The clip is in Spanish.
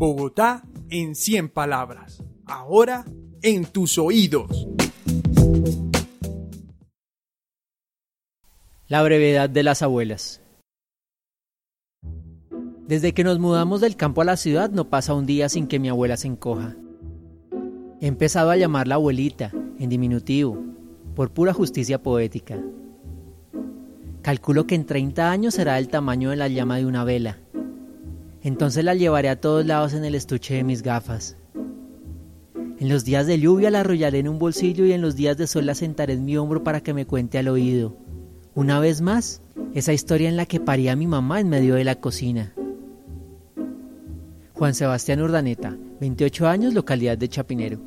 Bogotá en 100 palabras. Ahora en tus oídos. La brevedad de las abuelas. Desde que nos mudamos del campo a la ciudad no pasa un día sin que mi abuela se encoja. He empezado a llamarla abuelita, en diminutivo, por pura justicia poética. Calculo que en 30 años será el tamaño de la llama de una vela. Entonces la llevaré a todos lados en el estuche de mis gafas. En los días de lluvia la arrollaré en un bolsillo y en los días de sol la sentaré en mi hombro para que me cuente al oído. Una vez más, esa historia en la que paría a mi mamá en medio de la cocina. Juan Sebastián Urdaneta, 28 años, localidad de Chapinero.